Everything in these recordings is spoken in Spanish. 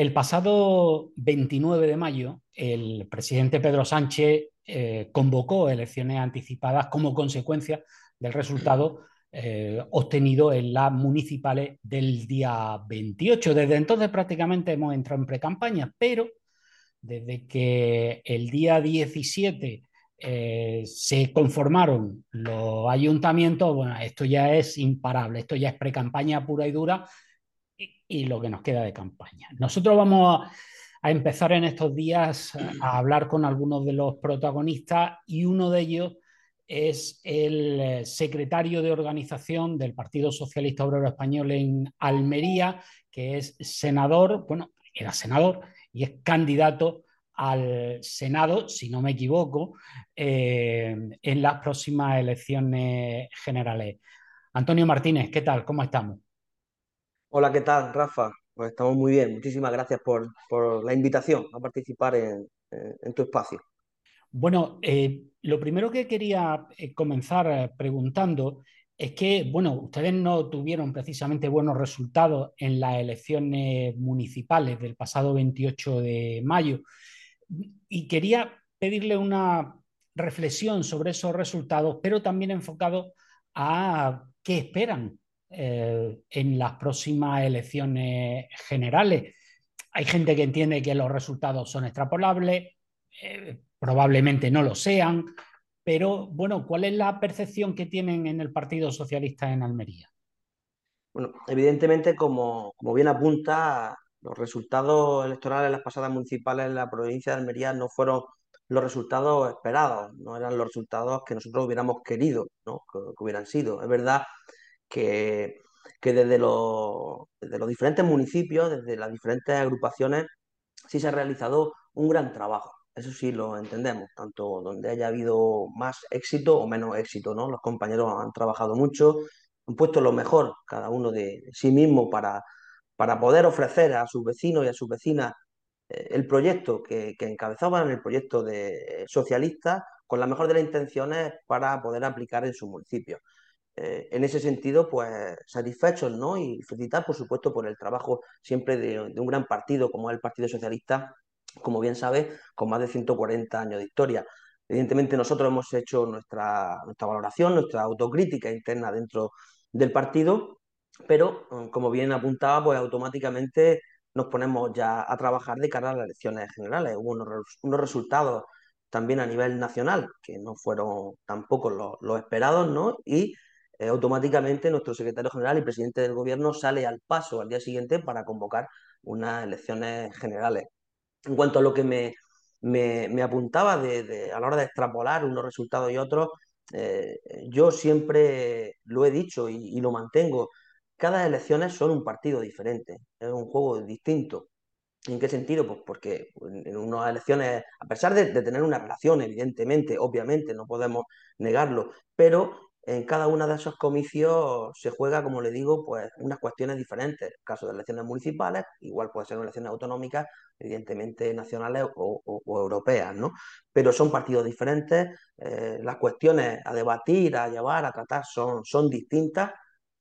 El pasado 29 de mayo, el presidente Pedro Sánchez eh, convocó elecciones anticipadas como consecuencia del resultado eh, obtenido en las municipales del día 28. Desde entonces prácticamente hemos entrado en pre-campaña, pero desde que el día 17 eh, se conformaron los ayuntamientos, bueno, esto ya es imparable, esto ya es pre-campaña pura y dura y, lo que nos queda de campaña. Nosotros vamos a, empezar en estos días a hablar con algunos de los protagonistas y uno de ellos es el eh, secretario de organización del Partido Socialista Obrero Español en Almería, que es senador, bueno, era senador y es candidato al Senado, si no me equivoco, eh, en las próximas elecciones generales. Antonio Martínez, ¿qué tal? ¿Cómo estamos? Hola, ¿qué tal, Rafa? Pues estamos muy bien. Muchísimas gracias por, la invitación a participar en, tu espacio. Bueno, eh, lo primero que quería eh, comenzar preguntando es que, bueno, ustedes no tuvieron precisamente buenos resultados en las elecciones municipales del pasado 28 de mayo y quería pedirle una reflexión sobre esos resultados, pero también enfocado a qué esperan eh, en las próximas elecciones generales. Hay gente que entiende que los resultados son extrapolables, eh, probablemente no lo sean, pero bueno, ¿cuál es la percepción que tienen en el Partido Socialista en Almería? Bueno, evidentemente, como, como bien apunta, los resultados electorales en las pasadas municipales en la provincia de Almería no fueron los resultados esperados, no eran los resultados que nosotros hubiéramos querido ¿no? que, hubieran sido. Es verdad que, desde, los, los diferentes municipios, desde las diferentes agrupaciones, sí se ha realizado un gran trabajo. Eso sí lo entendemos, tanto donde haya habido más éxito o menos éxito, ¿no? Los compañeros han trabajado mucho, han puesto lo mejor cada uno de sí mismo para, para poder ofrecer a sus vecinos y a sus vecinas eh, el proyecto que, que encabezaban, el proyecto de socialista, con la mejor de las intenciones para poder aplicar en su municipio. Eh, en ese sentido, pues satisfechos, ¿no? Y felicitar, por supuesto, por el trabajo siempre de, un gran partido como el Partido Socialista, como bien sabe, con más de 140 años de historia. Evidentemente, nosotros hemos hecho nuestra valoración, nuestra autocrítica interna dentro del partido, pero, mm, como bien apuntaba, pues automáticamente nos ponemos ya a trabajar de cara a las elecciones generales. Hubo unos, resultados también a nivel nacional que no fueron tampoco los, los esperados, ¿no? Y eh, automáticamente nuestro secretario general y presidente del gobierno sale al paso al día siguiente para convocar unas elecciones generales. En cuanto a lo que me, me, apuntaba de, a la hora de extrapolar unos resultados y otros, eh, yo siempre lo he dicho y, lo mantengo. Cada elección son un partido diferente, es un juego distinto. ¿En qué sentido? Pues porque en unas elecciones, a pesar de, tener una relación, evidentemente, obviamente, no podemos negarlo, pero en cada uno de esos comicios se juega, como le digo, pues unas cuestiones diferentes. En el caso de elecciones municipales, igual puede ser elecciones autonómicas, evidentemente nacionales o, europeas, ¿no? Pero son partidos diferentes, eh, las cuestiones a debatir, a llevar, a tratar son, son distintas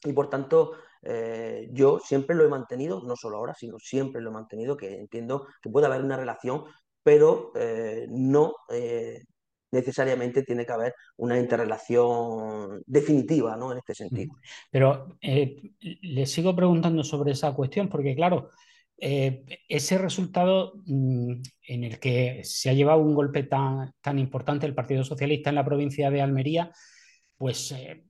y por tanto eh, yo siempre lo he mantenido, no solo ahora, sino siempre lo he mantenido, que entiendo que puede haber una relación, pero eh, no necesariamente tiene que haber una interrelación definitiva ¿no? en este sentido. Pero eh, le sigo preguntando sobre esa cuestión, porque claro, eh, ese resultado mm, en el que se ha llevado un golpe tan, tan importante el Partido Socialista en la provincia de Almería, pues eh,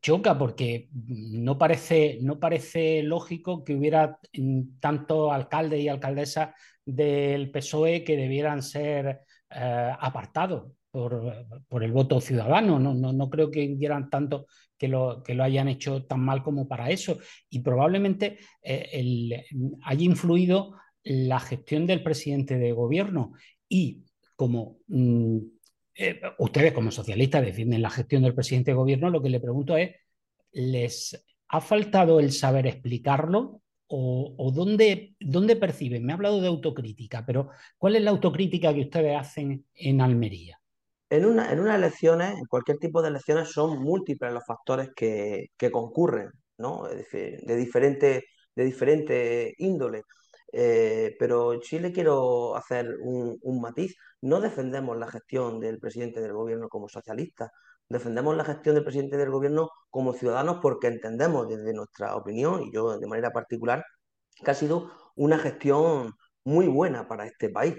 choca porque no parece, no parece lógico que hubiera mm, tanto alcalde y alcaldesa del PSOE que debieran ser apartados por, el voto ciudadano. No, no, creo que quieran tanto que lo, que lo hayan hecho tan mal como para eso. Y probablemente eh, haya influido la gestión del presidente de gobierno. Y como mm, eh, ustedes como socialistas defienden la gestión del presidente de gobierno, lo que le pregunto es, ¿les ha faltado el saber explicarlo? ¿O, dónde, dónde perciben? Me ha hablado de autocrítica, pero ¿cuál es la autocrítica que ustedes hacen en Almería? En, una, en unas elecciones, en cualquier tipo de elecciones, son múltiples los factores que, que concurren, ¿no? Decir, de diferente, de diferente índole. Eh, pero sí le quiero hacer un, matiz. No defendemos la gestión del presidente del gobierno como socialista, defendemos la gestión del presidente del gobierno como ciudadanos porque entendemos desde nuestra opinión, y yo de manera particular, que ha sido una gestión muy buena para este país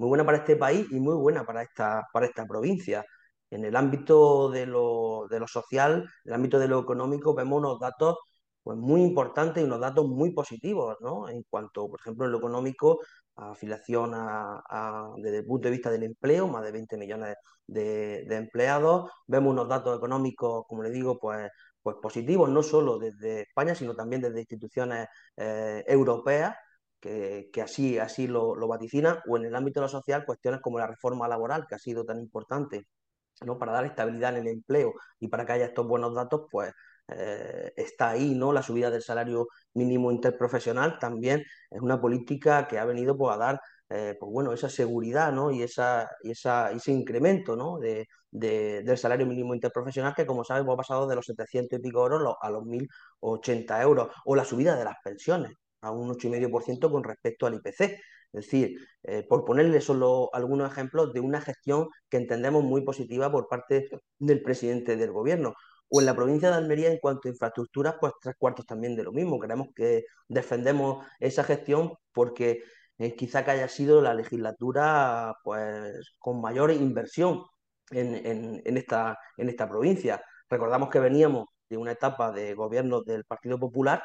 muy buena para este país y muy buena para esta, para esta provincia. En el ámbito de lo, de lo social, en el ámbito de lo económico, vemos unos datos pues, muy importantes y unos datos muy positivos, ¿no? En cuanto, por ejemplo, en lo económico, afiliación a, a, desde el punto de vista del empleo, más de 20 millones de, de empleados. Vemos unos datos económicos, como le digo, pues, pues positivos, no solo desde España, sino también desde instituciones eh, europeas que, que así, así lo, lo, vaticina, o en el ámbito de lo social, cuestiones como la reforma laboral, que ha sido tan importante ¿no? para dar estabilidad en el empleo y para que haya estos buenos datos, pues eh, está ahí, ¿no? La subida del salario mínimo interprofesional también es una política que ha venido pues, a dar eh, pues, bueno, esa seguridad ¿no? y, esa, y esa, ese incremento ¿no? de, de, del salario mínimo interprofesional que, como sabes, ha pasado de los 700 y pico euros a los 1.080 euros, o la subida de las pensiones a un 8,5% con respecto al IPC. Es decir, eh, por ponerle solo algunos ejemplos de una gestión que entendemos muy positiva por parte del presidente del gobierno. O en la provincia de Almería, en cuanto a infraestructuras, pues tres cuartos también de lo mismo. Creemos que defendemos esa gestión porque eh, quizá que haya sido la legislatura pues, con mayor inversión en, en, en, esta, en esta provincia. Recordamos que veníamos de una etapa de gobierno del Partido Popular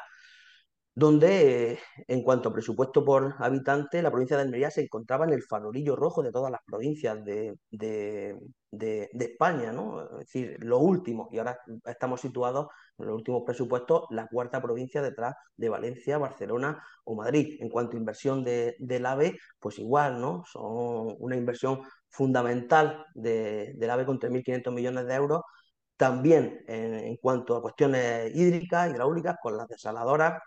donde eh, en cuanto a presupuesto por habitante, la provincia de Almería se encontraba en el farolillo rojo de todas las provincias de, de, de, España, ¿no? Es decir, lo último, y ahora estamos situados en los últimos presupuestos, la cuarta provincia detrás de Valencia, Barcelona o Madrid. En cuanto a inversión del AVE, pues igual, ¿no? Son una inversión fundamental del AVE con 3.500 millones de euros. También en, en cuanto a cuestiones hídricas, hidráulicas, con las desaladoras,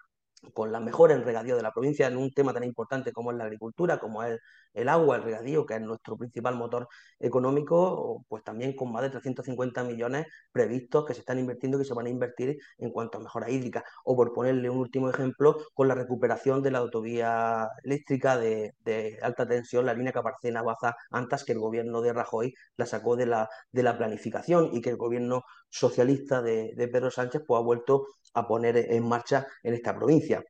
con la mejora en regadío de la provincia en un tema tan importante como es la agricultura, como es el agua, el regadío, que es nuestro principal motor económico, pues también con más de 350 millones previstos que se están invirtiendo y que se van a invertir en cuanto a mejora hídrica. O por ponerle un último ejemplo, con la recuperación de la autovía eléctrica de, alta tensión, la línea Caparcena-Baza, antes que el gobierno de Rajoy la sacó de la, de la planificación y que el gobierno socialista de, de Pedro Sánchez pues, ha vuelto a poner en marcha en esta provincia.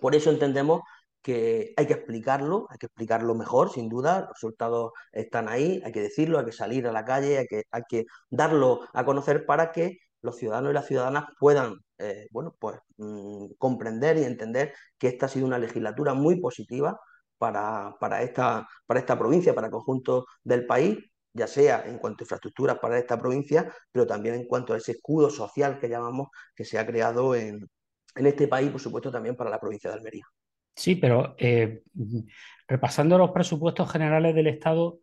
Por eso entendemos que hay que explicarlo, hay que explicarlo mejor, sin duda, los resultados están ahí, hay que decirlo, hay que salir a la calle, hay que, hay que darlo a conocer para que los ciudadanos y las ciudadanas puedan eh, bueno, pues, mmm, comprender y entender que esta ha sido una legislatura muy positiva para, para, esta, para esta provincia, para el conjunto del país, ya sea en cuanto a infraestructuras para esta provincia, pero también en cuanto a ese escudo social que llamamos que se ha creado en, en este país, por supuesto, también para la provincia de Almería. Sí, pero eh, repasando los presupuestos generales del Estado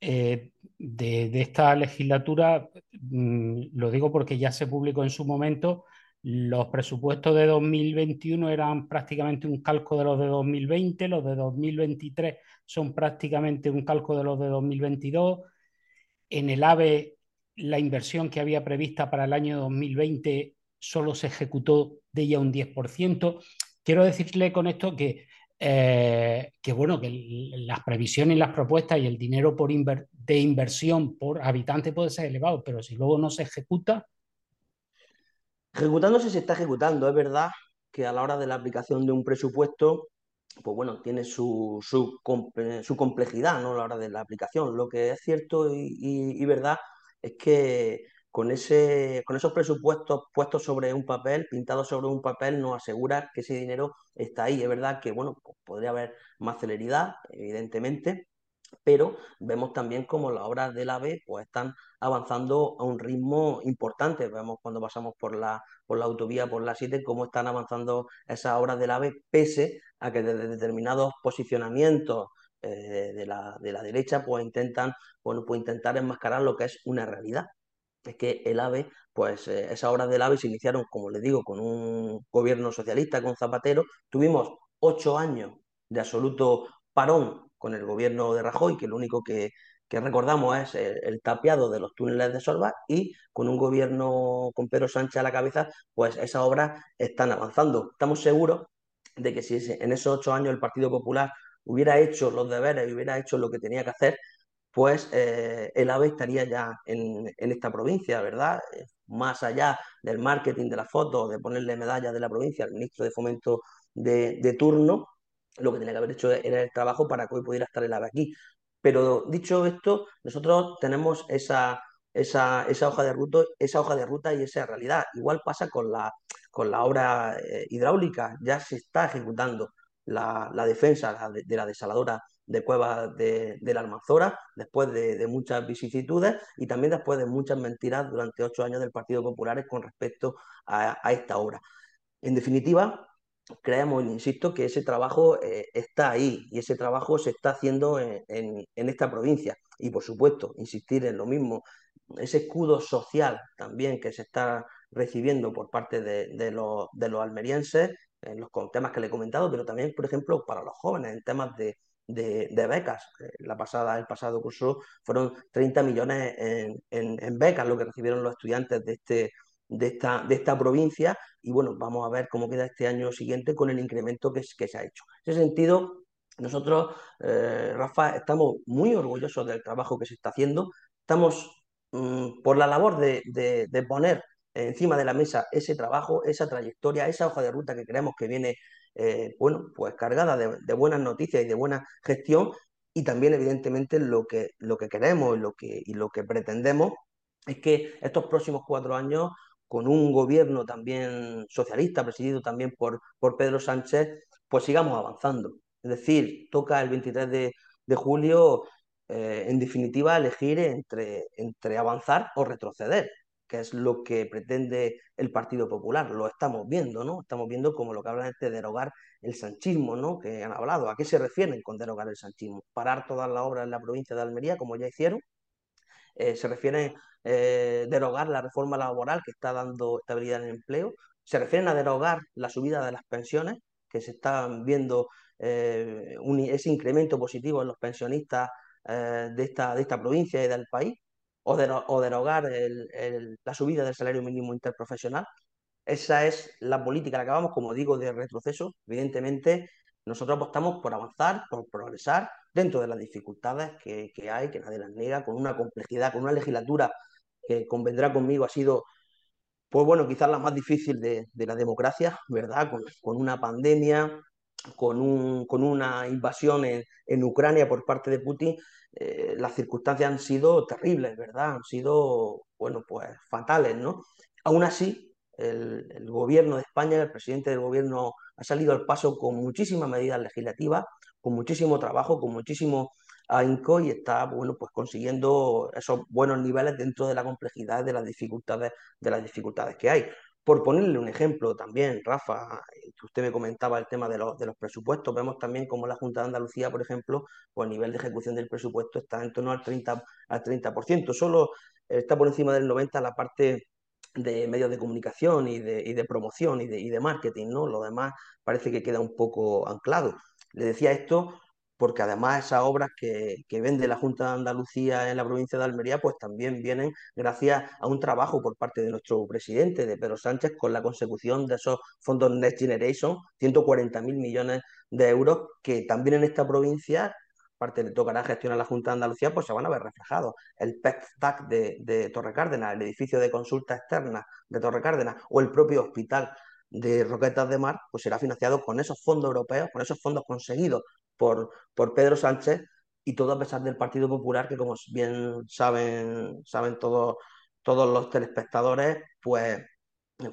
eh, de, de, esta legislatura, mmm, lo digo porque ya se publicó en su momento, los presupuestos de 2021 eran prácticamente un calco de los de 2020, los de 2023 son prácticamente un calco de los de 2022. En el AVE, la inversión que había prevista para el año 2020 solo se ejecutó de ella un 10% quiero decirle con esto que, eh, que bueno, que las previsiones y las propuestas y el dinero por de inversión por habitante puede ser elevado, pero si luego no se ejecuta. Ejecutándose se está ejecutando, es verdad que a la hora de la aplicación de un presupuesto, pues bueno, tiene su, su, complejidad ¿no? a la hora de la aplicación. Lo que es cierto y verdad es que con, ese, con esos presupuestos puestos sobre un papel, pintados sobre un papel, nos asegura que ese dinero está ahí. Es verdad que, bueno, podría haber más celeridad, evidentemente, pero vemos también como las obras del AVE pues, están avanzando a un ritmo importante. Vemos cuando pasamos por la, por la autovía, por la 7, cómo están avanzando esas obras del AVE, pese a que desde determinados posicionamientos eh, de, la, de la derecha pues intentan, bueno, pues intentar enmascarar lo que es una realidad es que el AVE, pues eh, esas obras del AVE se iniciaron, como les digo, con un gobierno socialista, con Zapatero. Tuvimos ocho años de absoluto parón con el gobierno de Rajoy, que lo único que, que recordamos es el, tapiado de los túneles de Sorba y con un gobierno con Pedro Sánchez a la cabeza, pues esas obras están avanzando. Estamos seguros de que si en esos ocho años el Partido Popular hubiera hecho los deberes y hubiera hecho lo que tenía que hacer, pues eh, el AVE estaría ya en, esta provincia, ¿verdad? Más allá del marketing de la foto, de ponerle medallas de la provincia al ministro de Fomento de, de turno, lo que tenía que haber hecho era el trabajo para que hoy pudiera estar el AVE aquí. Pero dicho esto, nosotros tenemos esa, esa, hoja de ruta, esa hoja de ruta y esa realidad. Igual pasa con la, con la obra eh, hidráulica, ya se está ejecutando la, defensa de, la desaladora de cuevas de, la Almanzora, después de, muchas vicisitudes y también después de muchas mentiras durante ocho años del Partido Popular con respecto a, a esta obra. En definitiva, creemos, insisto, que ese trabajo eh, está ahí y ese trabajo se está haciendo en, esta provincia. Y por supuesto, insistir en lo mismo, ese escudo social también que se está recibiendo por parte de, los, almerienses, en los temas que le he comentado, pero también, por ejemplo, para los jóvenes, en temas de, becas. Eh, la pasada, el pasado curso fueron 30 millones en becas lo que recibieron los estudiantes de este, de esta, de esta provincia y bueno, vamos a ver cómo queda este año siguiente con el incremento que, que se ha hecho. En ese sentido, nosotros, eh, Rafa, estamos muy orgullosos del trabajo que se está haciendo, estamos mm, por la labor de, de, poner encima de la mesa ese trabajo, esa trayectoria, esa hoja de ruta que creemos que viene, eh, bueno, pues cargada de, de, buenas noticias y de buena gestión y también evidentemente lo que, lo que queremos y lo que, y lo que pretendemos es que estos próximos cuatro años con un gobierno también socialista, presidido también por, por Pedro Sánchez, pues sigamos avanzando. Es decir, toca el 23 de, julio, eh, en definitiva, elegir entre, entre avanzar o retroceder, que es lo que pretende el Partido Popular. Lo estamos viendo, ¿no? Estamos viendo como lo que hablan es de derogar el sanchismo, ¿no? Que han hablado. ¿A qué se refieren con derogar el sanchismo? Parar todas las obras en la provincia de Almería, como ya hicieron. Eh, se refieren eh, derogar la reforma laboral que está dando estabilidad en el empleo, se refieren a derogar la subida de las pensiones, que se están viendo eh, ese incremento positivo en los pensionistas de, esta, de esta provincia y del país, o, derogar la subida del salario mínimo interprofesional. Esa es la política la que vamos, como digo, de retroceso. Evidentemente, nosotros apostamos por avanzar, por progresar dentro de las dificultades que, hay, que nadie las niega, con una complejidad, con una legislatura que convendrá conmigo, ha sido, pues bueno, quizás la más difícil de, la democracia, ¿verdad? Con, una pandemia, con una invasión en, Ucrania por parte de Putin, eh, las circunstancias han sido terribles, ¿verdad? Han sido, bueno, pues fatales, ¿no? Aún así, el, el, gobierno de España, el presidente del gobierno ha salido al paso con muchísimas medidas legislativas, con muchísimo trabajo, con muchísimo a Inco y está bueno, pues consiguiendo esos buenos niveles dentro de la complejidad de las dificultades, de las dificultades que hay. Por ponerle un ejemplo también, Rafa, que usted me comentaba el tema de los, presupuestos, vemos también como la Junta de Andalucía, por ejemplo, pues el nivel de ejecución del presupuesto está en torno al 30%, al 30%. solo está por encima del 90% la parte de medios de comunicación y de, y de promoción y de, y de marketing, ¿no? Lo demás parece que queda un poco anclado. Le decía esto porque además esas obras que, vende la Junta de Andalucía en la provincia de Almería, pues también vienen gracias a un trabajo por parte de nuestro presidente, de Pedro Sánchez, con la consecución de esos fondos Next Generation, 140.000 millones de euros, que también en esta provincia, aparte le tocará gestionar la Junta de Andalucía, pues se van a ver reflejados. El PEC-TAC de, de Torre Cárdenas, el edificio de consulta externa de Torre Cárdenas, o el propio hospital de Roquetas de Mar, pues será financiado con esos fondos europeos, con esos fondos conseguidos por, por Pedro Sánchez y todo a pesar del Partido Popular, que como bien saben, saben todos, todos los telespectadores, pues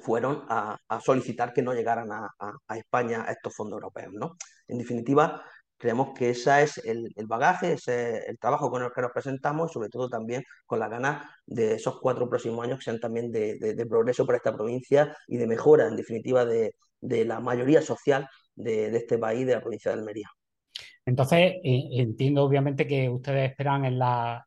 fueron a, solicitar que no llegaran a, a, España estos fondos europeos. ¿no? En definitiva, creemos que ese es el, bagaje, ese es el trabajo con el que nos presentamos y sobre todo también con la ganas de esos cuatro próximos años que sean también de, progreso para esta provincia y de mejora, en definitiva, de, la mayoría social de, este país, de la provincia de Almería. Entonces, eh, entiendo obviamente que ustedes esperan en,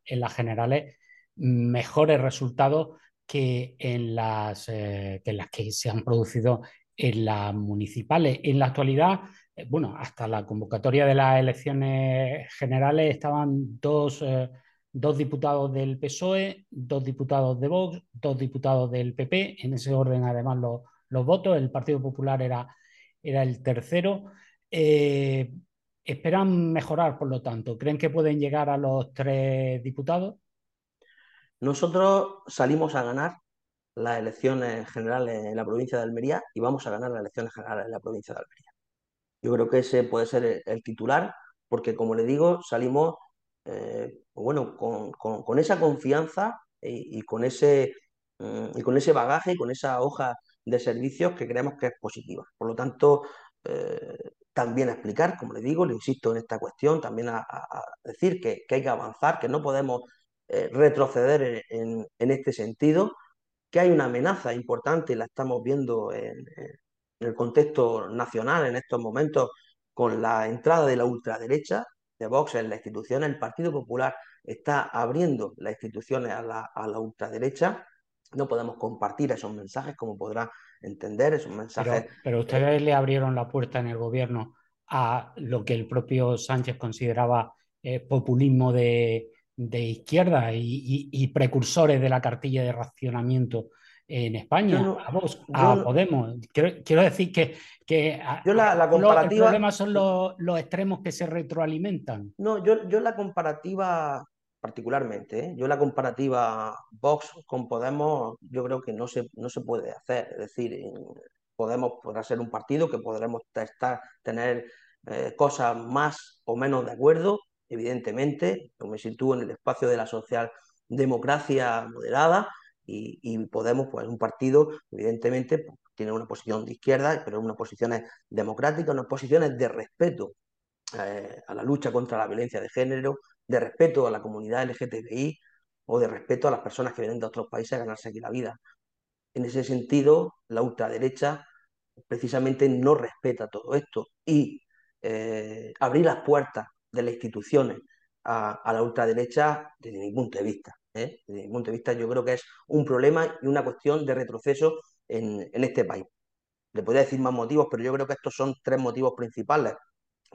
en las generales mejores resultados que en las, eh, que las que se han producido en las municipales. En la actualidad, bueno, hasta la convocatoria de las elecciones generales estaban dos, dos diputados del PSOE, dos diputados de Vox, dos diputados del PP, en ese orden además los, los votos, el Partido Popular era, era el tercero. Eh, ¿Esperan mejorar, por lo tanto? ¿Creen que pueden llegar a los tres diputados? Nosotros salimos a ganar las elecciones generales en la provincia de Almería y vamos a ganar las elecciones generales en la provincia de Almería. Yo creo que ese puede ser el, titular, porque como le digo, salimos eh, bueno, con, esa confianza y, con ese, mm, y con ese bagaje y con esa hoja de servicios que creemos que es positiva. Por lo tanto, eh, también a explicar, como le digo, le insisto en esta cuestión, también a, decir que, hay que avanzar, que no podemos eh, retroceder en, este sentido, que hay una amenaza importante y la estamos viendo en, el contexto nacional en estos momentos con la entrada de la ultraderecha de Vox en la institución, el Partido Popular está abriendo las instituciones a la, a la ultraderecha. No podemos compartir esos mensajes, como podrá entender, esos mensajes. Pero, ustedes le abrieron la puerta en el gobierno a lo que el propio Sánchez consideraba eh, populismo de, izquierda y, precursores de la cartilla de racionamiento en España, a vos, a Podemos. Quiero, decir que, que yo la, comparativa, el problema son los, extremos que se retroalimentan. No, yo, yo la comparativa particularmente, ¿eh? yo la comparativa Vox con Podemos, yo creo que no se, no se puede hacer. Es decir, Podemos podrá ser un partido que podremos estar, tener eh, cosas más o menos de acuerdo, evidentemente, yo me sitúo en el espacio de la socialdemocracia moderada, y, Podemos, pues un partido, evidentemente, pues, tiene una posición de izquierda, pero unas posiciones democráticas, unas posiciones de respeto eh, a la lucha contra la violencia de género, de respeto a la comunidad LGTBI o de respeto a las personas que vienen de otros países a ganarse aquí la vida. En ese sentido, la ultraderecha precisamente no respeta todo esto y eh, abrir las puertas de las instituciones a, a la ultraderecha, desde mi punto de vista, ¿eh? Desde mi punto de vista, yo creo que es un problema y una cuestión de retroceso en, este país. Le podría decir más motivos, pero yo creo que estos son tres motivos principales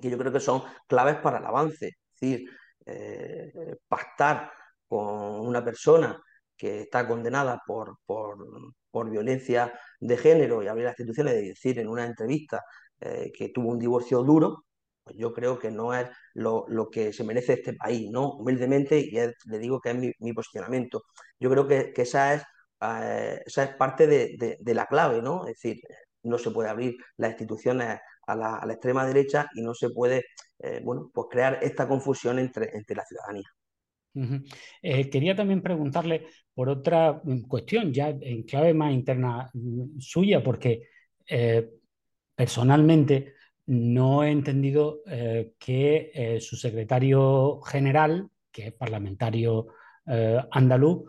que yo creo que son claves para el avance. Es decir, eh, pactar con una persona que está condenada por, violencia de género y abrir las instituciones y decir en una entrevista eh, que tuvo un divorcio duro, pues yo creo que no es lo, que se merece este país, ¿no? Humildemente, y le digo que es mi, posicionamiento. Yo creo que, esa, es, eh, esa es parte de, la clave, ¿no? Es decir, no se puede abrir las instituciones a la, extrema derecha y no se puede, eh, bueno, pues crear esta confusión entre, entre la ciudadanía. Eh, quería también preguntarle por otra cuestión, ya en clave más interna mm, suya, porque personalmente no he entendido eh, que eh, su secretario general, que es parlamentario eh, andaluz,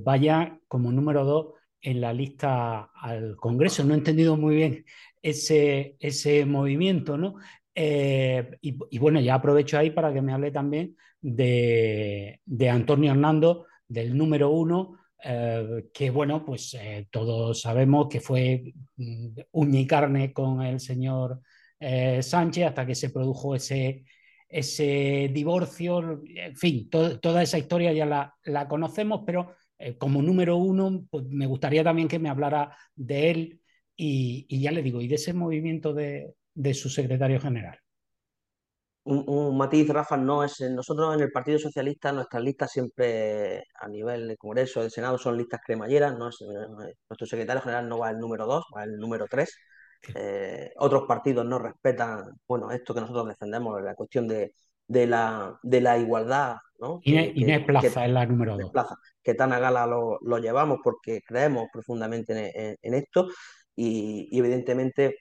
vaya como número dos en la lista al Congreso. No he entendido muy bien ese, ese movimiento, ¿no? Y, bueno, ya aprovecho ahí para que me hable también de, de Antonio Hernando, del número uno, que bueno, pues todos sabemos que fue mm, uña y carne con el señor eh, Sánchez hasta que se produjo ese, ese divorcio. En fin, toda esa historia ya la, conocemos, pero eh, como número uno, pues me gustaría también que me hablara de él y, ya le digo, y de ese movimiento de, su secretario general. Un, matiz, Rafa, no es. Nosotros en el Partido Socialista, nuestras listas siempre a nivel de Congreso, de Senado, son listas cremalleras. No nuestro secretario general no va el número dos, va el número tres. Eh, otros partidos no respetan, bueno, esto que nosotros defendemos, la cuestión de, la, de la igualdad. ¿no? Inés, Plaza es la número dos. Plaza, que tan a gala lo, llevamos porque creemos profundamente en, esto y, evidentemente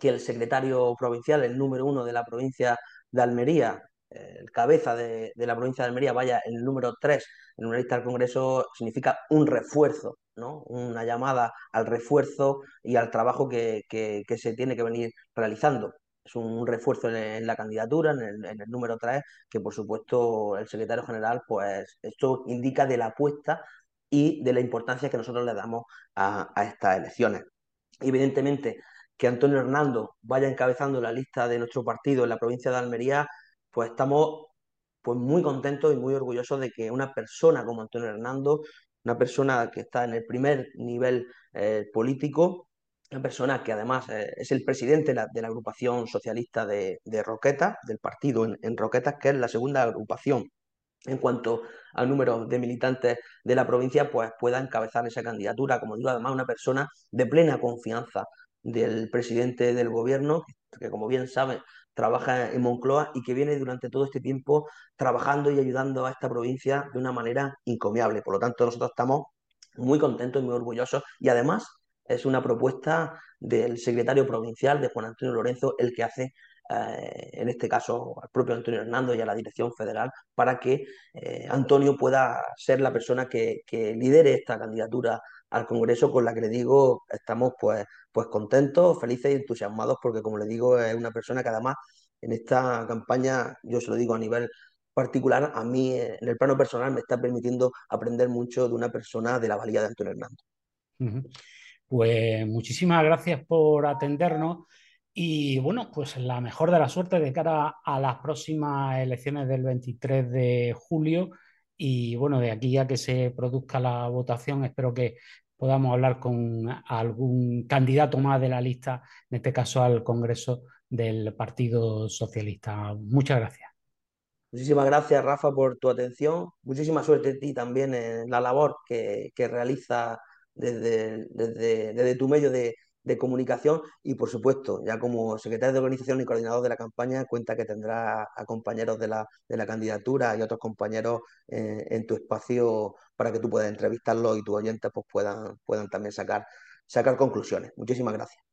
que el secretario provincial, el número uno de la provincia de Almería, el cabeza de, la provincia de Almería vaya el número 3 en una lista del Congreso significa un refuerzo, ¿no? una llamada al refuerzo y al trabajo que, se tiene que venir realizando. Es un refuerzo en, la candidatura, en el, número 3, que por supuesto el secretario general, pues esto indica de la apuesta y de la importancia que nosotros le damos a, a estas elecciones. Evidentemente, que Antonio Hernando vaya encabezando la lista de nuestro partido en la provincia de Almería pues estamos pues muy contento y muy orgulloso de que una persona como Antonio Hernando, una persona que está en el primer nivel eh, político, una persona que además eh, es el presidente de la, agrupación socialista de, Roquetas, del partido en, en Roquetas, que es la segunda agrupación en cuanto al número de militantes de la provincia, pues pueda encabezar esa candidatura. Como digo, además una persona de plena confianza del presidente del gobierno, que como bien sabe trabaja en Moncloa y que viene durante todo este tiempo trabajando y ayudando a esta provincia de una manera encomiable. Por lo tanto, nosotros estamos muy contentos y muy orgullosos y además es una propuesta del secretario provincial de Juan Antonio Lorenzo el que hace eh, en este caso al propio Antonio Hernando y a la dirección federal, para que eh, Antonio pueda ser la persona que, que, lidere esta candidatura al Congreso, con la que le digo, estamos pues, pues contentos, felices y entusiasmados, porque como le digo, es una persona que además en esta campaña, yo se lo digo a nivel particular, a mí en el plano personal me está permitiendo aprender mucho de una persona de la valía de Antonio -huh. Pues muchísimas gracias por atendernos. Y bueno, pues la mejor de la suerte de cara a las próximas elecciones del 23 de julio. Y bueno, de aquí a que se produzca la votación, espero que podamos hablar con algún candidato más de la lista, en este caso al Congreso del Partido Socialista. Muchas gracias. Muchísimas gracias, Rafa, por tu atención. Muchísima suerte a ti también en la labor que, que realiza desde, desde, desde tu medio de, de comunicación y, por supuesto, ya como secretario de organización y coordinador de la campaña, cuenta que tendrá a compañeros de la, de la candidatura y otros compañeros eh, en tu espacio para que tú puedas entrevistarlos y tus oyentes pues, puedan, puedan también sacar, sacar conclusiones. Muchísimas gracias.